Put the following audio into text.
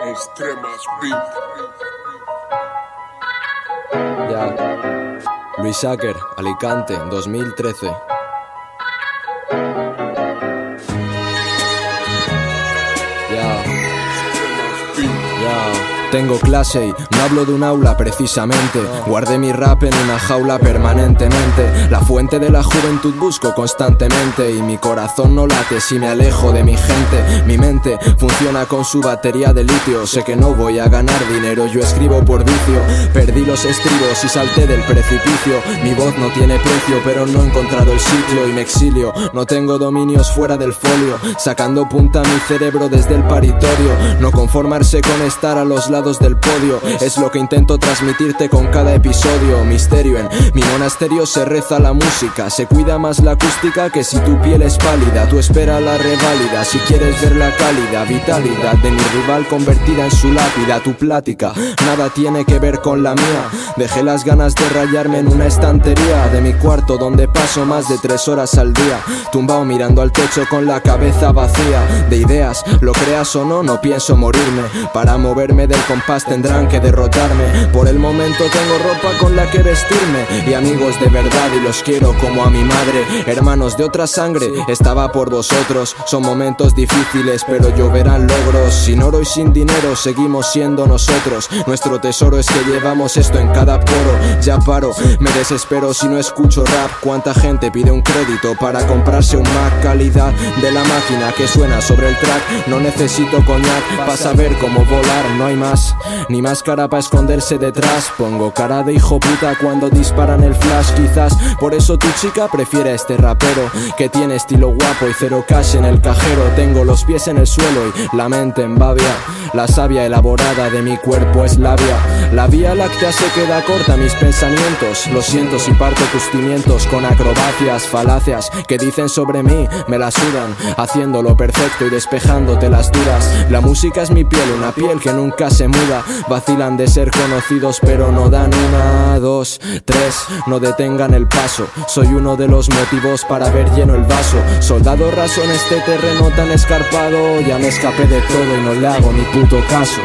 Extremas Beat. Ya. Luis Acker, Alicante, 2013. Ya. Ya. Tengo clase y no hablo de un aula precisamente. Guardé mi rap en una jaula permanentemente. La fuente de la juventud busco constantemente y mi corazón no late si me alejo de mi gente. Mi mente funciona con su batería de litio. Sé que no voy a ganar dinero, yo escribo por vicio. Perdí los estribos y salté del precipicio. Mi voz no tiene precio, pero no he encontrado el sitio y me exilio. No tengo dominios fuera del folio, sacando punta mi cerebro desde el paritorio. No conformarse con estar a los lados del podio. Es lo que intento transmitirte con cada episodio. Misterio en mi monasterio se reza la música. Se cuida más la acústica que si tu piel es pálida. Tú espera la reválida. Si quieres ver la cálida vitalidad De mi rival convertida en su lápida Tu plática. Nada tiene que ver con la mía. Dejé las ganas de rayarme en una estantería De mi cuarto donde paso más de tres horas al día. Tumbado mirando al techo con la cabeza vacía. De ideas, lo creas o no, no pienso morirme. Para moverme del compás tendrán que derrotarme. Por el momento tengo ropa con la que vestirme y amigos de verdad y los quiero como a mi madre. Hermanos de otra sangre, estaba por vosotros. Son momentos difíciles, pero lloverán logros. Sin oro y sin dinero, seguimos siendo nosotros. Nuestro tesoro es que llevamos esto en cada poro. Ya paro, me desespero si no escucho rap. Cuánta gente pide un crédito para comprarse un Mac. Calidad de la máquina que suena sobre el track. No necesito coñac para saber cómo volar, no hay más ni máscara para esconderse detrás. Pongo cara de hijo puta cuando disparan el flash, quizás por eso tu chica prefiere a este rapero que tiene estilo guapo y cero cash en el cajero. Tengo los pies en el suelo y la mente en babia. La savia elaborada de mi cuerpo es labia. La vía láctea se queda corta, mis pensamientos. Lo siento si parto tus cimientos con acrobacias, falacias que dicen sobre mí, me la sudan, haciéndolo perfecto y despejándote las duras. La música es mi piel, una piel que nunca se muda. Vacilan de ser conocidos, pero no dan una, dos, tres. No detengan el paso. Soy uno de los motivos para ver lleno el vaso. Soldado raso en este terreno tan escarpado. Ya me escapé de todo y no le hago ni puto caso.